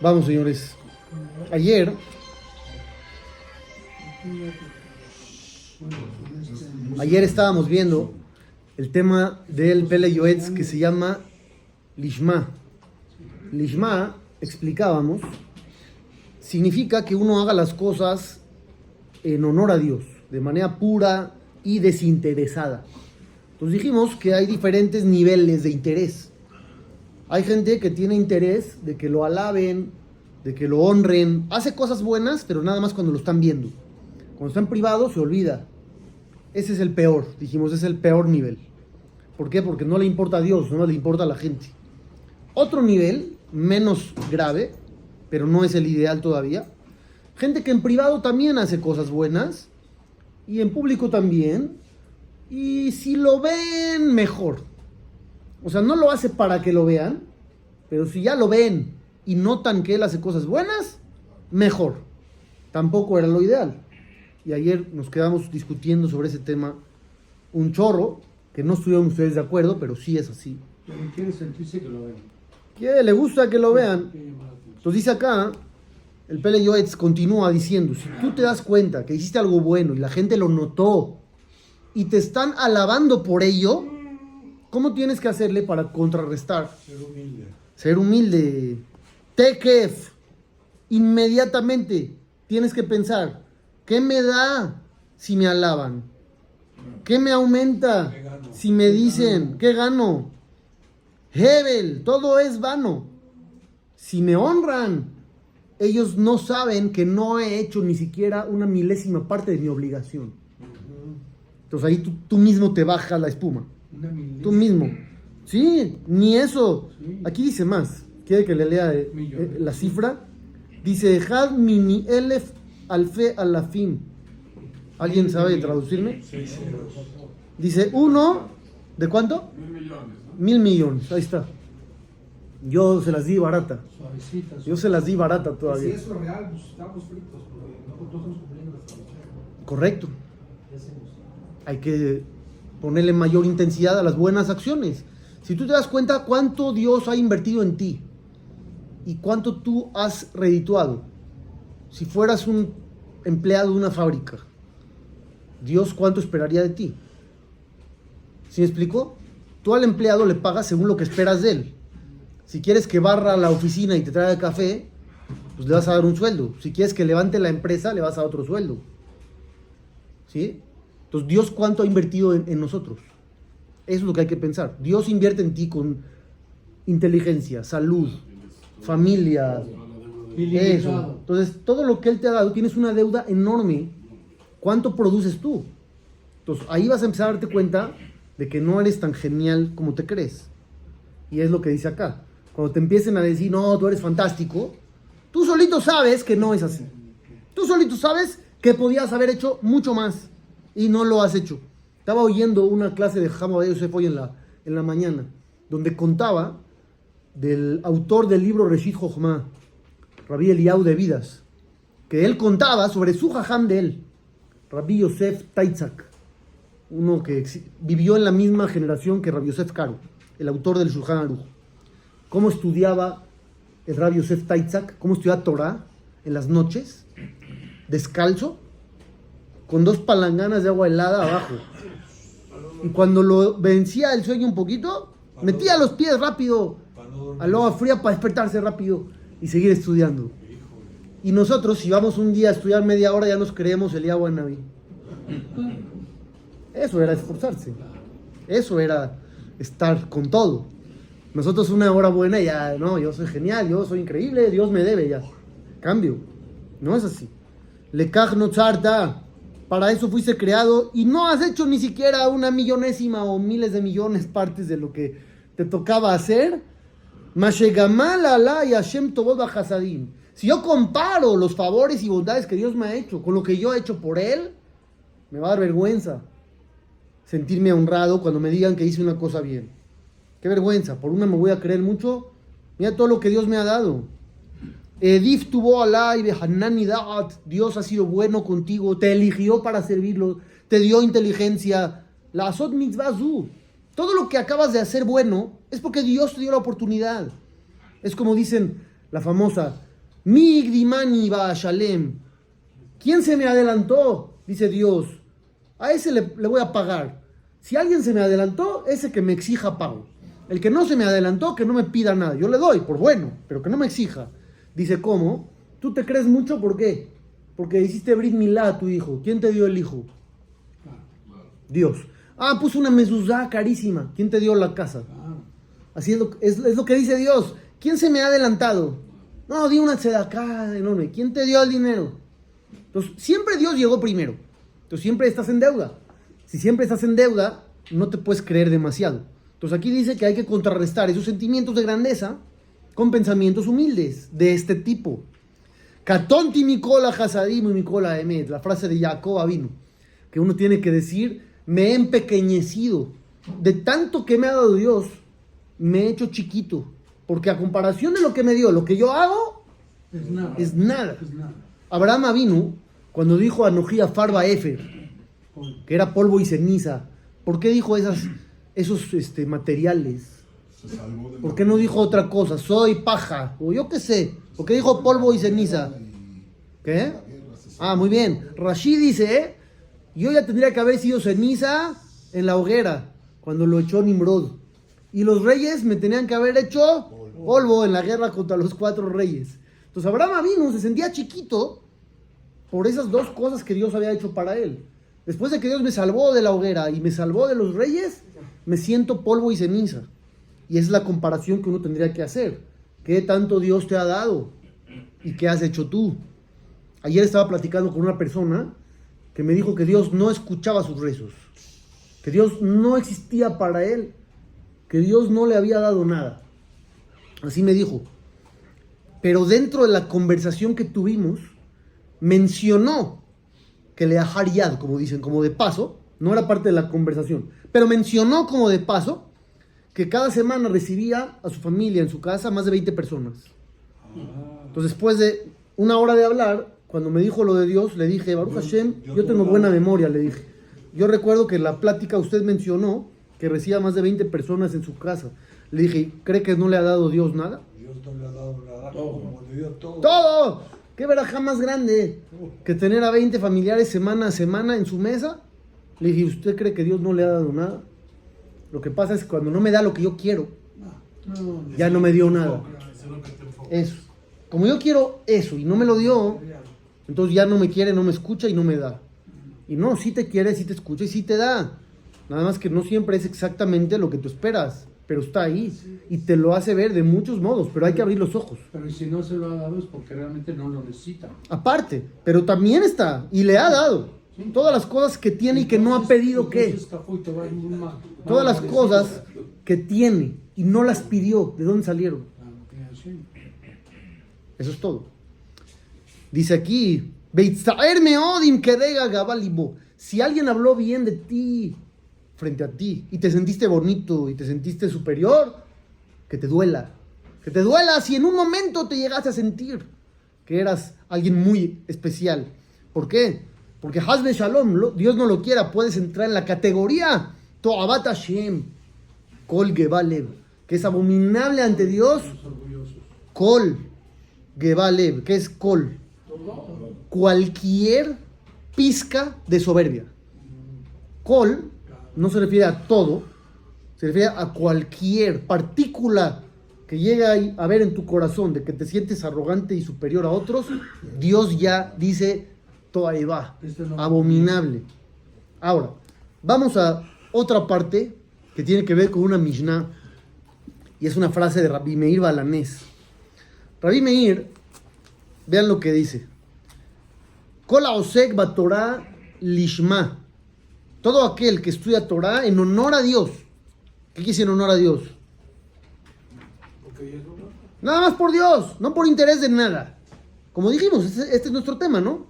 Vamos, señores. Ayer Ayer estábamos viendo el tema del Pele Yoetz que se llama Lishma. Lishma, explicábamos, significa que uno haga las cosas en honor a Dios, de manera pura y desinteresada. Entonces dijimos que hay diferentes niveles de interés. Hay gente que tiene interés de que lo alaben, de que lo honren, hace cosas buenas, pero nada más cuando lo están viendo. Cuando está en privado se olvida. Ese es el peor, dijimos, es el peor nivel. ¿Por qué? Porque no le importa a Dios, no le importa a la gente. Otro nivel, menos grave, pero no es el ideal todavía. Gente que en privado también hace cosas buenas y en público también. Y si lo ven, mejor. O sea, no lo hace para que lo vean, pero si ya lo ven y notan que él hace cosas buenas, mejor. Tampoco era lo ideal y ayer nos quedamos discutiendo sobre ese tema un chorro, que no estuvieron ustedes de acuerdo, pero sí es así. quiere sentirse que lo vean. ¿Qué? Le gusta que lo vean. Entonces dice acá, el Pele Yoetz continúa diciendo, si tú te das cuenta que hiciste algo bueno y la gente lo notó y te están alabando por ello, ¿cómo tienes que hacerle para contrarrestar? Ser humilde. Ser humilde. Tekef. Inmediatamente tienes que pensar, ¿Qué me da si me alaban? ¿Qué me aumenta si me dicen qué gano? Hebel, todo es vano. Si me honran, ellos no saben que no he hecho ni siquiera una milésima parte de mi obligación. Entonces ahí tú, mismo te bajas la espuma. Tú mismo. Sí, ni eso. Aquí dice más. ¿Quiere que le lea eh, eh, la cifra? Dice, Had mini elef alfe alafim. ¿Alguien sabe traducirme? Dice uno, ¿de cuánto? Mil millones. Mil millones, ahí está. Yo se las di barata. Yo se las di barata todavía. Si eso es real, pues estamos fritos, porque no estamos cumpliendo la Correcto. Hay que ponerle mayor intensidad a las buenas acciones. Si tú te das cuenta cuánto Dios ha invertido en ti y cuánto tú has redituado, si fueras un empleado de una fábrica, Dios cuánto esperaría de ti. ¿Sí me explico? Tú al empleado le pagas según lo que esperas de él. Si quieres que barra la oficina y te traiga café, pues le vas a dar un sueldo. Si quieres que levante la empresa, le vas a dar otro sueldo. ¿Sí? Entonces, Dios cuánto ha invertido en, en nosotros. Eso es lo que hay que pensar. Dios invierte en ti con inteligencia, salud, familia, eso. Entonces, todo lo que Él te ha dado, tienes una deuda enorme. ¿Cuánto produces tú? Entonces, ahí vas a empezar a darte cuenta de que no eres tan genial como te crees. Y es lo que dice acá. Cuando te empiecen a decir, no, tú eres fantástico, tú solito sabes que no es así. Tú solito sabes que podías haber hecho mucho más y no lo has hecho. Estaba oyendo una clase de Jamo de Yosef hoy en la, en la mañana, donde contaba del autor del libro Reshit Jochma, Rabbi Eliau de Vidas, que él contaba sobre su jajam de él, Rabbi Yosef Taitzak, uno que vivió en la misma generación que Rabbi Yosef Karo, el autor del Shulchan Aruch. Cómo estudiaba el Rabbi Yosef Taitzak, cómo estudiaba Torah en las noches, descalzo, con dos palanganas de agua helada abajo. Y cuando lo vencía el sueño un poquito, metía los pies rápido al agua fría para despertarse rápido y seguir estudiando. Y nosotros, si vamos un día a estudiar media hora, ya nos creemos el agua en Naví. Eso era esforzarse. Eso era estar con todo. Nosotros una hora buena ya, no, yo soy genial, yo soy increíble, Dios me debe ya. Cambio. No es así. Le no charta. Para eso fuiste creado y no has hecho ni siquiera una millonésima o miles de millones partes de lo que te tocaba hacer si yo comparo los favores y bondades que Dios me ha hecho con lo que yo he hecho por Él, me va a dar vergüenza sentirme honrado cuando me digan que hice una cosa bien. Qué vergüenza, por una me voy a creer mucho. Mira todo lo que Dios me ha dado. Edif tuvo alay Dios ha sido bueno contigo, te eligió para servirlo, te dio inteligencia. La asot mitzvah todo lo que acabas de hacer bueno es porque Dios te dio la oportunidad. Es como dicen la famosa, Migdimani Shalem. ¿Quién se me adelantó? Dice Dios. A ese le, le voy a pagar. Si alguien se me adelantó, ese que me exija pago. El que no se me adelantó, que no me pida nada. Yo le doy, por bueno, pero que no me exija. Dice, ¿cómo? ¿Tú te crees mucho? ¿Por qué? Porque hiciste Brit Milá a tu hijo. ¿Quién te dio el hijo? Dios. Ah, puso una mezuzá carísima. ¿Quién te dio la casa? Así es lo, es, es lo que dice Dios. ¿Quién se me ha adelantado? No, di una acá enorme. ¿Quién te dio el dinero? Entonces, siempre Dios llegó primero. Entonces, siempre estás en deuda. Si siempre estás en deuda, no te puedes creer demasiado. Entonces, aquí dice que hay que contrarrestar esos sentimientos de grandeza con pensamientos humildes de este tipo. Katonti Mikola Hasadim y Mikola Emet, la frase de Jacob vino, que uno tiene que decir, me he empequeñecido. De tanto que me ha dado Dios, me he hecho chiquito. Porque a comparación de lo que me dio, lo que yo hago, Es nada. es nada. Es nada. Abraham vino cuando dijo a Nojía Farba Efer, que era polvo y ceniza. ¿Por qué dijo esas, esos este, materiales? ¿Por qué no dijo otra cosa? Soy paja. O yo qué sé. ¿Por qué dijo polvo y ceniza? ¿Qué? Ah, muy bien. Rashid dice, ¿eh? yo ya tendría que haber sido ceniza en la hoguera cuando lo echó Nimrod. Y los reyes me tenían que haber hecho polvo en la guerra contra los cuatro reyes. Entonces Abraham vino, se sentía chiquito por esas dos cosas que Dios había hecho para él. Después de que Dios me salvó de la hoguera y me salvó de los reyes, me siento polvo y ceniza. Y es la comparación que uno tendría que hacer. ¿Qué tanto Dios te ha dado? ¿Y qué has hecho tú? Ayer estaba platicando con una persona que me dijo que Dios no escuchaba sus rezos, que Dios no existía para él, que Dios no le había dado nada. Así me dijo. Pero dentro de la conversación que tuvimos, mencionó que le yad, como dicen, como de paso, no era parte de la conversación, pero mencionó como de paso que cada semana recibía a su familia en su casa más de 20 personas. Entonces, después de una hora de hablar, cuando me dijo lo de Dios, le dije, Baruch Hashem, yo tengo buena memoria, le dije. Yo recuerdo que en la plática usted mencionó que recibía más de 20 personas en su casa. Le dije, ¿cree que no le ha dado Dios nada? Dios no le ha dado nada como le dio todo. ¡Todo! ¿Qué verajá más grande que tener a 20 familiares semana a semana en su mesa? Le dije, ¿usted cree que Dios no le ha dado nada? Lo que pasa es que cuando no me da lo que yo quiero, No, ya no me dio nada. Eso. Como yo quiero eso y no me lo dio, entonces ya no me quiere, no me escucha y no me da. Y no, sí te quiere, sí te escucha y sí te da. Nada más que no siempre es exactamente lo que tú esperas, pero está ahí y te lo hace ver de muchos modos, pero hay que abrir los ojos. Pero si no se lo ha dado es porque realmente no lo necesita. Aparte, pero también está y le ha dado todas las cosas que tiene y que no ha pedido mal. Todas las cosas que tiene y no las pidió, ¿de dónde salieron? Ah. Eso es todo. Dice aquí, si alguien habló bien de ti frente a ti y te sentiste bonito y te sentiste superior, que te duela. Que te duela si en un momento te llegaste a sentir que eras alguien muy especial. ¿Por qué? Porque Hazbe Shalom, lo- Dios no lo quiera, puedes entrar en la categoría Toabat Hashem, Kol Gebalev, que es abominable ante Dios. Kol Gebalev, ¿qué es Kol? Cualquier pizca de soberbia. Kol no se refiere a todo, se refiere a cualquier partícula que llega a ver en tu corazón de que te sientes arrogante y superior a otros. Dios ya dice, abominable. Ahora, vamos a otra parte que tiene que ver con una Mishnah y es una frase de Rabbi Meir Balanés. Rabbi Meir, vean lo que dice. Kola osek Torah lishma. Todo aquel que estudia Torah en honor a Dios. ¿Qué decir en honor a Dios? Nada más por Dios, no por interés de nada. Como dijimos, este, este es nuestro tema, ¿no?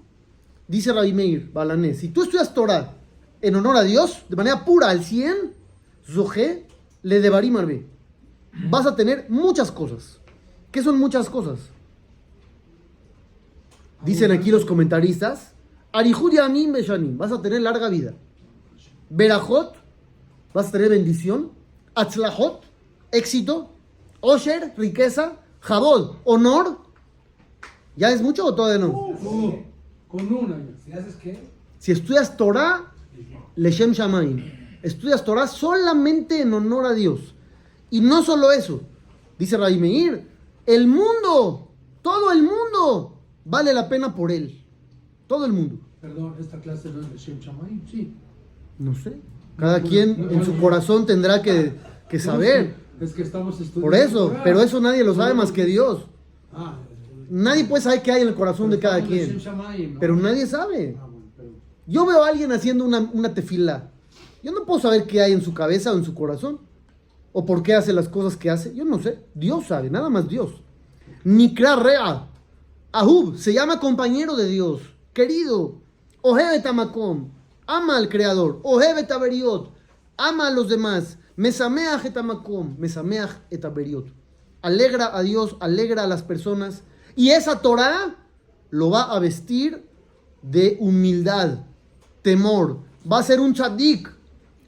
Dice Rabbi Meir Balanés, si tú estudias Torah en honor a Dios, de manera pura, al 100, Zohe le devarim arbe. Vas a tener muchas cosas. ¿Qué son muchas cosas? Dicen aquí los comentaristas, Arihud Yamim Beshanim, vas a tener larga vida. Berajot, vas a tener bendición. Atzlahot, éxito. Osher, riqueza. Jabod, honor, ¿ya es mucho o todavía no? Con una. ¿Si haces qué? Si estudias Torah, Leshem Shamaim. Estudias Torah solamente en honor a Dios. Y no solo eso, dice Rabbi Meir, el mundo, todo el mundo, vale la pena por él. Todo el mundo. Perdón, esta clase no es de Shem Shamayim, sí. No sé. Cada quien en su corazón tendrá que, que saber. Es que estamos estudiando. Por eso, pero eso nadie lo sabe más que Dios. Ah, Nadie puede saber qué hay en el corazón de cada quien. Shamayim, ¿no? Pero nadie sabe. Ah, bueno, pero- Yo veo a alguien haciendo una, una tefila. Yo no puedo saber qué hay en su cabeza o en su corazón. O por qué hace las cosas que hace. Yo no sé. Dios sabe, nada más Dios. Nikra Rea. Ahub se llama compañero de Dios. Querido. Ohebe Tamakom. Ama al Creador. Ohebe Taberiot. Ama a los demás. Mesameach etamakom. Mesameach etaberiot. Alegra a Dios, alegra a las personas. Y esa Torah lo va a vestir de humildad, temor. Va a ser un tzadik,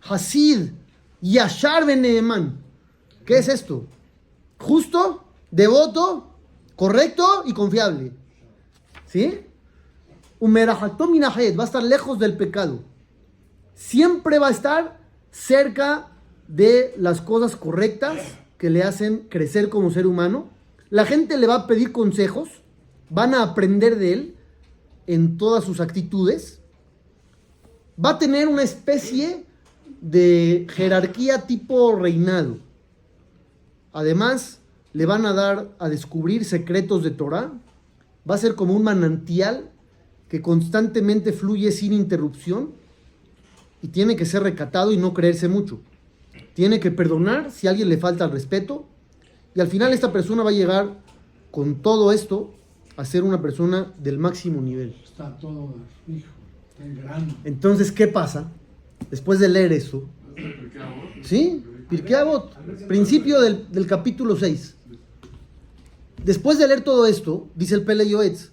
hasid, yashar beneeman. ¿Qué es esto? Justo, devoto, correcto y confiable. ¿Sí? Va a estar lejos del pecado. Siempre va a estar cerca de las cosas correctas que le hacen crecer como ser humano. La gente le va a pedir consejos, van a aprender de él en todas sus actitudes. Va a tener una especie de jerarquía tipo reinado. Además, le van a dar a descubrir secretos de Torah. Va a ser como un manantial que constantemente fluye sin interrupción y tiene que ser recatado y no creerse mucho. Tiene que perdonar si alguien le falta el respeto y al final esta persona va a llegar con todo esto a ser una persona del máximo nivel. Está todo, hijo, está en grande. Entonces, ¿qué pasa? Después de leer eso, ¿sí? Pirkei Avot, principio del, del capítulo 6. Después de leer todo esto, dice el Pele Yoetz,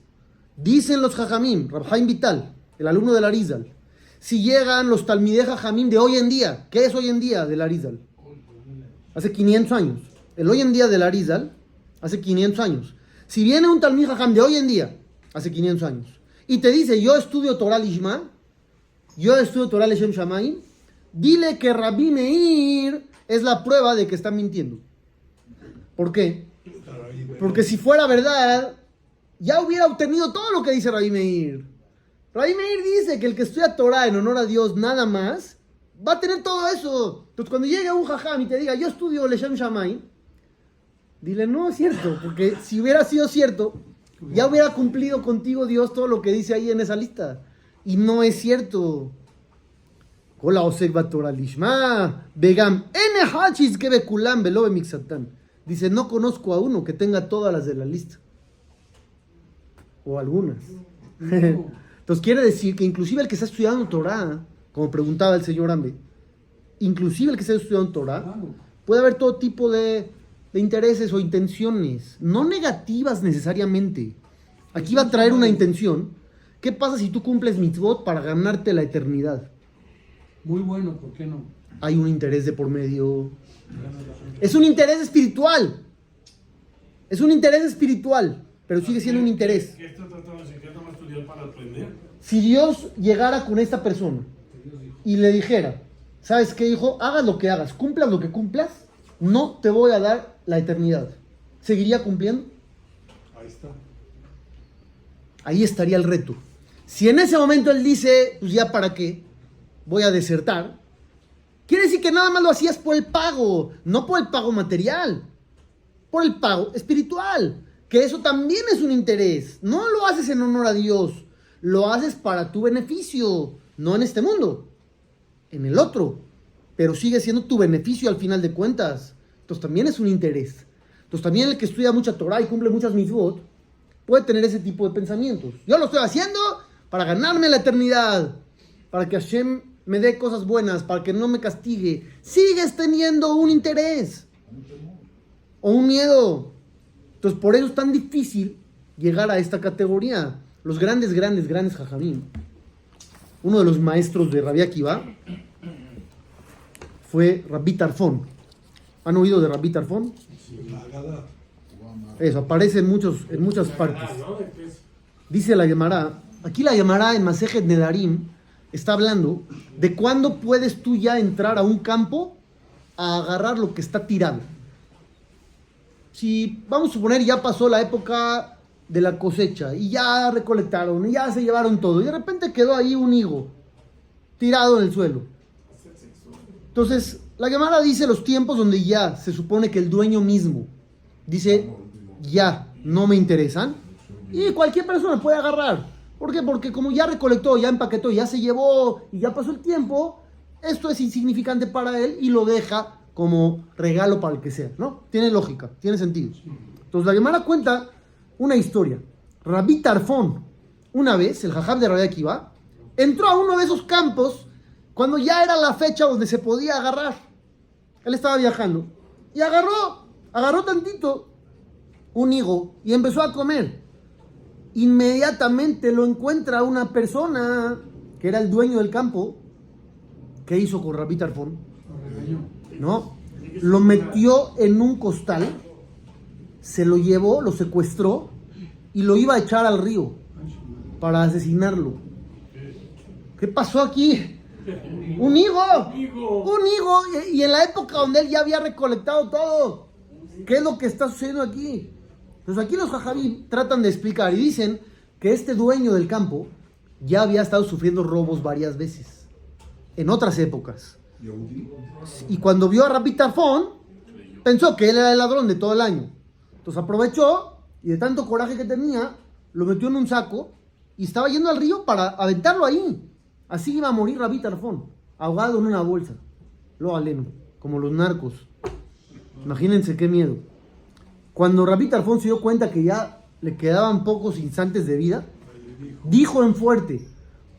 dicen los Jajamim, Rabhaim Vital, el alumno del Arizal, si llegan los Talmideh Jajamim de hoy en día, ¿qué es hoy en día del Arizal? Hace 500 años. El hoy en día del Arizal, hace 500 años. Si viene un Talmid Jajam de hoy en día, hace 500 años, y te dice, yo estudio Torah Lishma, yo estudio Torah Leshem Shamayim, dile que Rabbi Meir es la prueba de que está mintiendo. ¿Por qué? Porque si fuera verdad, ya hubiera obtenido todo lo que dice Rabbi Meir. Rabbi Meir dice que el que estudia Torah en honor a Dios nada más, va a tener todo eso. Entonces cuando llegue un jajam y te diga, yo estudio Leshem Shamayim, dile, no es cierto, porque si hubiera sido cierto, ya hubiera cumplido contigo Dios todo lo que dice ahí en esa lista. Y no es cierto. Hola, Lishma, Begam, Ene Hachis que Bekulam Belobe Mixatán. Dice, no conozco a uno que tenga todas las de la lista. O algunas. Entonces quiere decir que inclusive el que está estudiando Torah, como preguntaba el señor Ambe, inclusive el que está estudiando Torah, puede haber todo tipo de, de intereses o intenciones, no negativas necesariamente. Aquí va a traer una intención. ¿Qué pasa si tú cumples mitzvot para ganarte la eternidad? Muy bueno, ¿por qué no? Hay un interés de por medio. Es un interés espiritual. Es un interés espiritual, pero sigue siendo un interés. ¿Qué está tratando de decir? ¿Que es nomás estudiar para aprender? Si Dios llegara con esta persona y le dijera, ¿sabes qué, hijo? Hagas lo que hagas, cumplas lo que cumplas, no te voy a dar la eternidad. ¿Seguiría cumpliendo? Ahí está. Ahí estaría el reto. Si en ese momento él dice, pues ya para qué, voy a desertar, quiere decir que nada más lo hacías por el pago, no por el pago material, por el pago espiritual, que eso también es un interés. No lo haces en honor a Dios, lo haces para tu beneficio, no en este mundo, en el otro, pero sigue siendo tu beneficio al final de cuentas. Entonces también es un interés. Entonces también el que estudia mucha Torah y cumple muchas mitzvot, puede tener ese tipo de pensamientos. Yo lo estoy haciendo para ganarme la eternidad, para que Hashem me dé cosas buenas, para que no me castigue. Sigues teniendo un interés o un miedo. Entonces por eso es tan difícil llegar a esta categoría. Los grandes, grandes, grandes jajamín. Uno de los maestros de Rabbi Akiva fue Rabbi Tarfón. ¿Han oído de Rabbi Tarfón? Eso, aparece en, muchos, en muchas partes. Dice la Gemara, aquí la Gemara en Masejet Nedarim está hablando de cuándo puedes tú ya entrar a un campo a agarrar lo que está tirado. Si vamos a suponer ya pasó la época de la cosecha y ya recolectaron y ya se llevaron todo y de repente quedó ahí un higo tirado en el suelo. Entonces, la Gemara dice los tiempos donde ya se supone que el dueño mismo dice, ya no me interesan y cualquier persona puede agarrar. ¿Por qué? Porque como ya recolectó, ya empaquetó, ya se llevó y ya pasó el tiempo, esto es insignificante para él y lo deja como regalo para el que sea, ¿no? Tiene lógica, tiene sentido. Entonces la Gemara cuenta una historia. Rabí Tarfón, una vez, el jajab de Rabí Akiva, entró a uno de esos campos cuando ya era la fecha donde se podía agarrar. Él estaba viajando y agarró, agarró tantito un higo y empezó a comer. Inmediatamente lo encuentra una persona que era el dueño del campo. ¿Qué hizo con Rabí Tarfón? ¿no? Lo metió en un costal, se lo llevó, lo secuestró y lo iba a echar al río para asesinarlo. ¿Qué pasó aquí? Un higo, Higo. un higo y en la época donde él ya había recolectado todo. ¿Qué es lo que está sucediendo aquí? Entonces aquí los jajabí tratan de explicar y dicen que este dueño del campo ya había estado sufriendo robos varias veces, en otras épocas. Y cuando vio a Rabbi Tarfón, pensó que él era el ladrón de todo el año. Entonces aprovechó y de tanto coraje que tenía, lo metió en un saco y estaba yendo al río para aventarlo ahí. Así iba a morir Rabbi Tarfón, ahogado en una bolsa. Lo aleno, como los narcos. Imagínense qué miedo. Cuando Rabbi Tarfón se dio cuenta que ya le quedaban pocos instantes de vida, dijo en fuerte,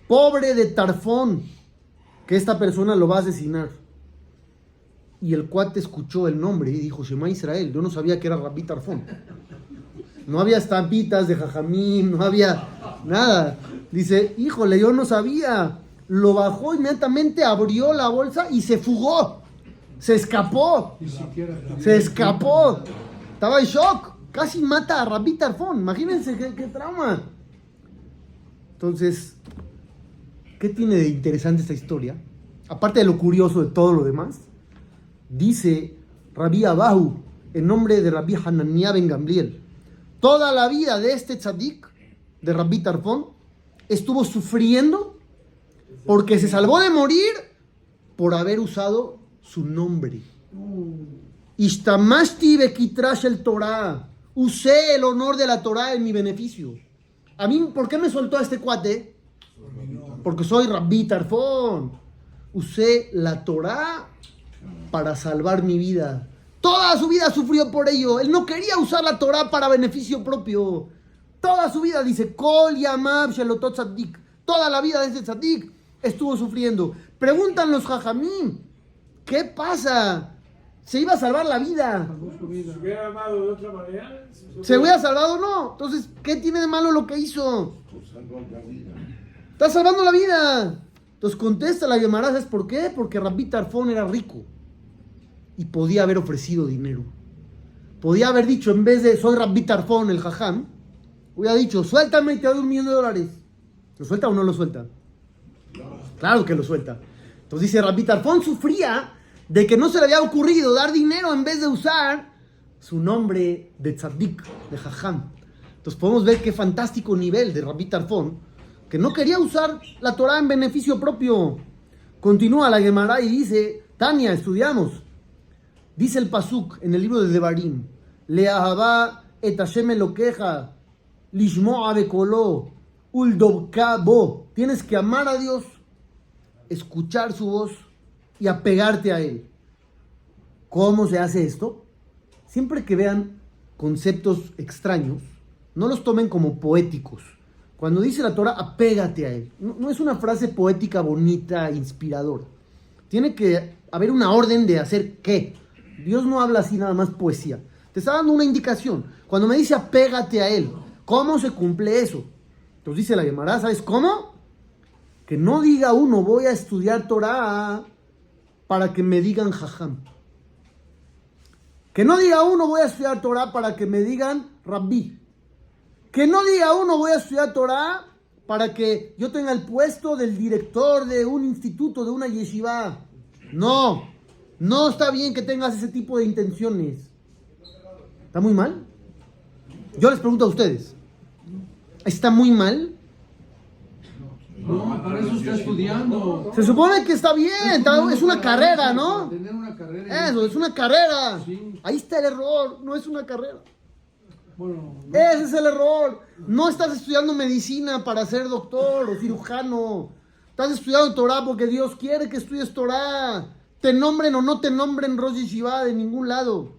pobre de Tarfón, que esta persona lo va a asesinar. Y el cuate escuchó el nombre y dijo, Shema Israel, yo no sabía que era Rabbi Tarfón. No había estampitas de jajamín, no había nada. Dice, híjole, yo no sabía. Lo bajó inmediatamente, abrió la bolsa y se fugó. Se escapó. Ni siquiera. Se escapó. Estaba en shock. Casi mata a Rabbi Tarfón. Imagínense qué, qué trauma. Entonces, ¿qué tiene de interesante esta historia? Aparte de lo curioso de todo lo demás, dice Rabbi Abahu, en nombre de Rabbi Hananiah ben Gamliel, toda la vida de este tzadik, de Rabbi Tarfón, estuvo sufriendo porque se salvó de morir por haber usado su nombre. Ishtamashti bekitrash el Torah. Usé el honor de la Torah en mi beneficio. A mí, ¿por qué me soltó a este cuate? Porque soy Rabbi Tarfón. Usé la Torah para salvar mi vida. Toda su vida sufrió por ello. Él no quería usar la Torah para beneficio propio. Toda su vida dice, Kol Yamab Shelotot Tzaddik. Toda la vida de ese estuvo sufriendo. Preguntan los Jajamim, ¿qué pasa? Se iba a salvar la vida. Si hubiera amado de otra manera, ¿Se hubiera salvado o no? Entonces, ¿qué tiene de malo lo que hizo? Está salvando la vida. Entonces contesta la Gemara, ¿sabes por qué? Porque Rabbi Tarfón era rico y podía haber ofrecido dinero. Podía haber dicho, en vez de soy Rabbi Tarfón, el jajam, hubiera dicho, suéltame y te doy un millón de dólares. ¿Lo suelta o no lo suelta? Claro que lo suelta. Entonces dice, Rabbi Tarfón sufría de que no se le había ocurrido dar dinero en vez de usar su nombre de tzaddik, de jajam. Entonces podemos ver qué fantástico nivel de Rabbi Tarfón, que no quería usar la Torah en beneficio propio. Continúa la Gemara y dice, Tania, estudiamos. Dice el Pasuk en el libro de Devarim, Leahabá et Hashem Elokeja, lishmo'a bekolo, uldobka bo. Tienes que amar a Dios, escuchar su voz y apegarte a Él. ¿Cómo se hace esto? Siempre que vean conceptos extraños, no los tomen como poéticos. Cuando dice la Torah, apégate a Él. No, no es una frase poética, bonita, inspiradora. Tiene que haber una orden de hacer qué. Dios no habla así nada más poesía. Te está dando una indicación. Cuando me dice apégate a Él, ¿cómo se cumple eso? Entonces dice la Gemara, ¿sabes cómo? Que no diga uno, voy a estudiar Torah para que me digan jajam. Que no diga uno voy a estudiar Torah para que me digan rabbi. Que no diga uno voy a estudiar Torah para que yo tenga el puesto del director de un instituto, de una yeshiva. No, no está bien que tengas ese tipo de intenciones. ¿Está muy mal? Yo les pregunto a ustedes. ¿Está muy mal? No, para eso está estudiando. Se supone que está bien, está- es una carrera, ¿no? Tener una carrera. Eso, es una carrera. Ahí está el error, no es una carrera. Bueno, Ese es el error. No estás estudiando medicina para ser doctor o cirujano. Estás estudiando Torah porque Dios quiere que estudies Torah. Te nombren o no te nombren Rosh Yeshiva de ningún lado.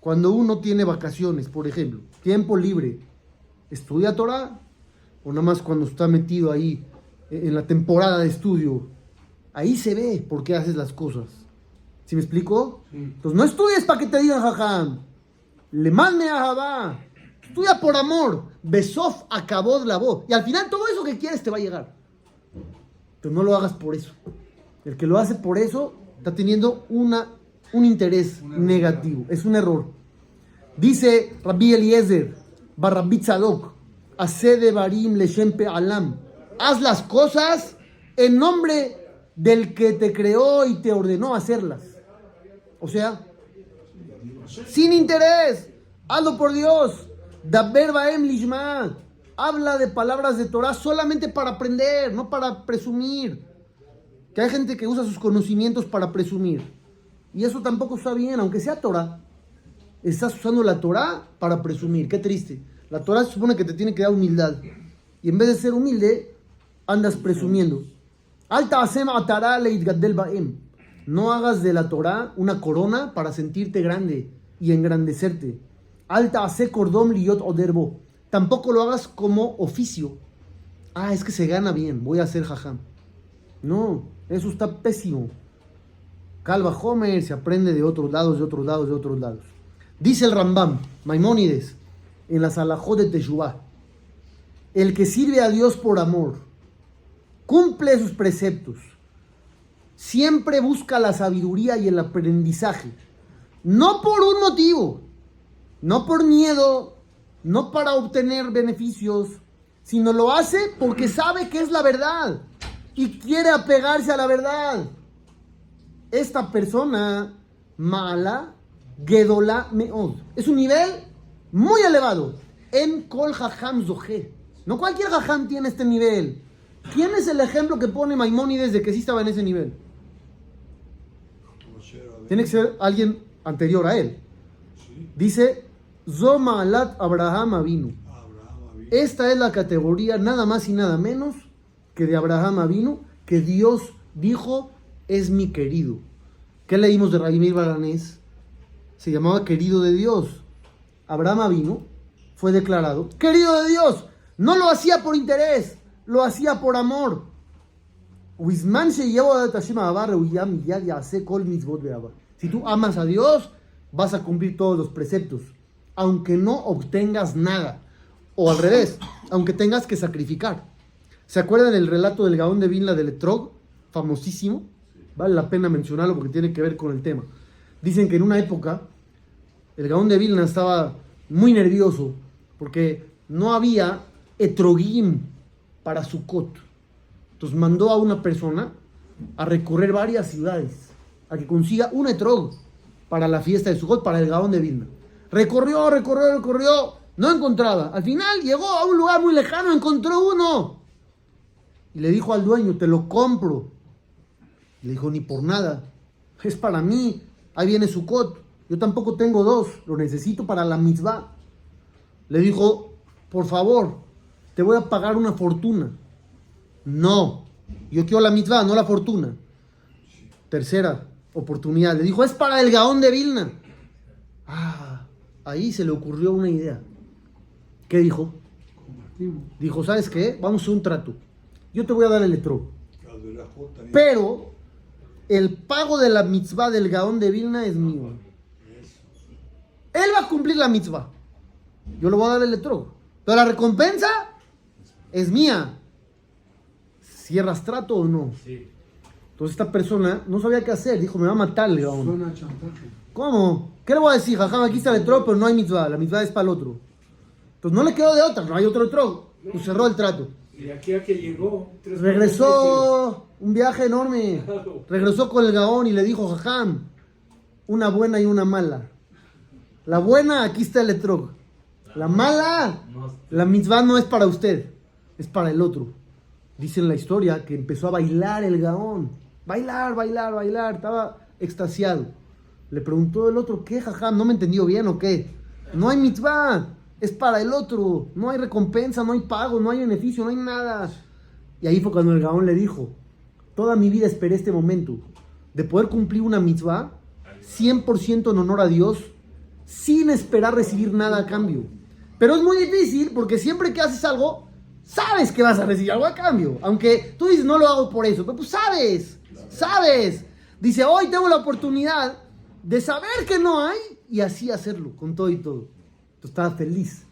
Cuando uno tiene vacaciones, por ejemplo, tiempo libre, ¿estudia Torah? O nada más cuando está metido ahí eh, en la temporada de estudio. Ahí se ve por qué haces las cosas. ¿Sí me explico? Sí. Entonces no estudies para que te digan jajam. Le mande a Jabá. Estudia por amor. Besof acabó la voz. Y al final todo eso que quieres te va a llegar. Pero no lo hagas por eso. El que lo hace por eso está teniendo una, un interés Un negativo. Es un error. Dice Rabbi Eliezer, Barrabbi Tzadok, Hace de Barim Leshempe Alam. Haz las cosas en nombre del que te creó y te ordenó hacerlas. O sea, sin interés. Hazlo por Dios. Daber Baem Lishma. Habla de palabras de Torah solamente para aprender, no para presumir. Que hay gente que usa sus conocimientos para presumir. Y eso tampoco está bien, aunque sea Torah. Estás usando la Torah para presumir. Qué triste. La Torah se supone que te tiene que dar humildad. Y en vez de ser humilde, andas presumiendo. Alta asem atara. No hagas de la Torah una corona para sentirte grande y engrandecerte. Alta ase cordom liot oderbo. Tampoco lo hagas como oficio. Ah, es que se gana bien, voy a hacer jajam. No, eso está pésimo. Calva Homer se aprende de otros lados, de otros lados, de otros lados. Dice el Rambam, Maimónides, en la Salahot de Teshuvah, el que sirve a Dios por amor, cumple sus preceptos, siempre busca la sabiduría y el aprendizaje, no por un motivo, no por miedo, no para obtener beneficios, sino lo hace porque sabe que es la verdad y quiere apegarse a la verdad. Esta persona, mala, gedola meod, es un nivel muy elevado. En kol jajam zoje. No cualquier jajam tiene este nivel. ¿Quién es el ejemplo que pone Maimónides de que sí estaba en ese nivel? Tiene que ser alguien anterior a él. Dice, Zomaalat Abraham Avinu. Esta es la categoría nada más y nada menos que de Abraham Avinu, que Dios dijo es mi querido. ¿Qué leímos de Raimir Baranés? Se llamaba querido de Dios. Abraham Avinu fue declarado querido de Dios. No lo hacía por interés, lo hacía por amor. Si tú amas a Dios, vas a cumplir todos los preceptos, aunque no obtengas nada. O al revés, aunque tengas que sacrificar. ¿Se acuerdan el relato del Gaón de Vilna del Etrog? Famosísimo. Vale la pena mencionarlo porque tiene que ver con el tema. Dicen que en una época el Gaón de Vilna estaba muy nervioso porque no había etrogim para Sukkot. Entonces mandó a una persona a recorrer varias ciudades a que consiga un etrog para la fiesta de Sukkot, para el Gaón de Vilna. Recorrió, recorrió, recorrió, no encontraba. Al final llegó a un lugar muy lejano, encontró uno. Y le dijo al dueño, te lo compro. Le dijo, ni por nada. Es para mí. Ahí viene Sukkot. Yo tampoco tengo dos. Lo necesito para la mitzvah. Le dijo, por favor, te voy a pagar una fortuna. No. Yo quiero la mitzvah, no la fortuna. Tercera oportunidad. Le dijo, es para el Gaón de Vilna. Ah, ahí se le ocurrió una idea. ¿Qué dijo? Dijo, ¿sabes qué? Vamos a un trato. Yo te voy a dar el etrog. Pero el pago de la mitzvah del Gaón de Vilna es mío. Él va a cumplir la mitzvah. Yo le voy a dar el etrog. Pero la recompensa es mía. ¿Cierras trato o no? Entonces Entonces esta persona no sabía qué hacer, dijo, me va a matar el gaón. Suena chantaje. ¿Cómo? ¿Qué le voy a decir? Jajam, aquí está el etrog, pero no hay mitzvah, la mitzvah es para el otro. Entonces no le quedó de otra, no hay otro etrog. Pues cerró el trato. Y de aquí a que llegó. tres Regresó un viaje enorme. Regresó con el gaón y le dijo, Jajam, una buena y una mala. La buena, aquí está el etrog. La mala, la mitzvah no es para usted, es para el otro. Dice en la historia que empezó a bailar el gaón. Bailar, bailar, bailar. Estaba extasiado. Le preguntó el otro, ¿qué, Jajam? ¿No me entendió bien o qué? No hay mitzvah, es para el otro. No hay recompensa, no hay pago, no hay beneficio, no hay nada. Y ahí fue cuando el gaón le dijo, toda mi vida esperé este momento de poder cumplir una mitzvah 100% en honor a Dios sin esperar recibir nada a cambio. Pero es muy difícil porque siempre que haces algo, sabes que vas a recibir algo a cambio. Aunque tú dices, no lo hago por eso, pero pues sabes, sabes. Dice, hoy tengo la oportunidad de saber que no hay y así hacerlo, con todo y todo. Entonces estaba feliz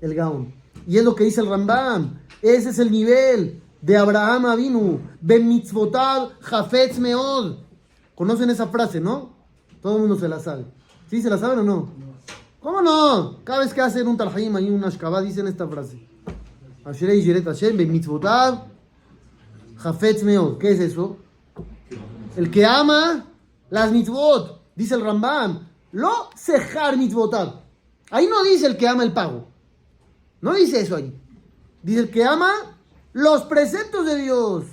el Gaón. Y es lo que dice el Rambam. Ese es el nivel de Abraham Avinu. Ben mitzvotav jafetz meod. ¿Conocen esa frase, no? Todo el mundo se la sabe. ¿Sí se la saben o no? ¿Cómo no? Cada vez que hacen un tarjim y un ashkabah dicen esta frase. Asherei Yeret Hashem mitzvotav jafetz meod. ¿Qué es eso? El que ama las mitzvot. Dice el Rambam. Lo sejar mitzvotav. Ahí no dice el que ama el pago. No dice eso ahí. Dice el que ama los preceptos de Dios.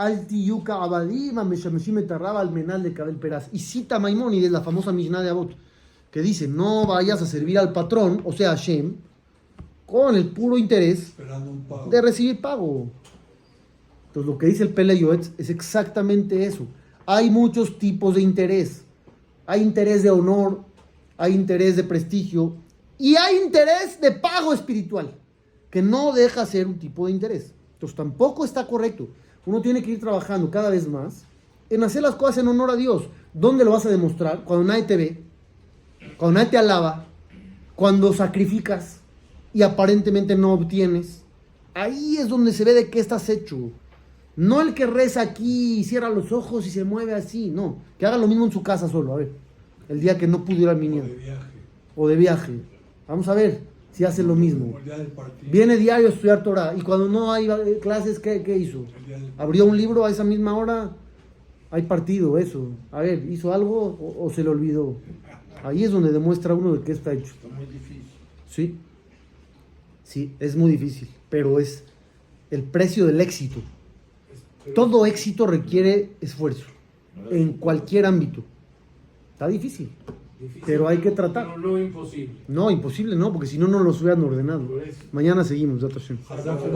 Al tiyuka abadim, ameshameshim etarraba al menal de Cabel Peraz. Y cita Maimónides, la famosa Mishnah de Abot, que dice, no vayas a servir al patrón, o sea, a Hashem, con el puro interés de recibir pago. Entonces lo que dice el Pele Yoetz es exactamente eso. Hay muchos tipos de interés. Hay interés de honor, hay interés de prestigio y hay interés de pago espiritual, que no deja ser un tipo de interés. Entonces tampoco está correcto. Uno tiene que ir trabajando cada vez más en hacer las cosas en honor a Dios. ¿Dónde lo vas a demostrar? Cuando nadie te ve, cuando nadie te alaba, cuando sacrificas y aparentemente no obtienes. Ahí es donde se ve de qué estás hecho. No el que reza aquí y cierra los ojos y se mueve así, no. Que haga lo mismo en su casa solo, a ver. El día que no pudo ir al O de viaje. o de viaje. Vamos a ver si hace lo mismo. Viene diario a estudiar Torah y cuando no hay clases, ¿qué, qué hizo? Abrió un libro a esa misma hora, hay partido, eso. A ver, ¿hizo algo o, o se le olvidó? Ahí es donde demuestra uno de qué está hecho. Está muy difícil. Sí, sí, es muy difícil, pero es el precio del éxito. Todo éxito requiere esfuerzo, en cualquier ámbito. Está difícil. Difícil, Pero hay que tratar. No, no imposible. No, imposible, no, porque si no, no los hubieran ordenado. Mañana seguimos, Data Hashem. Jardín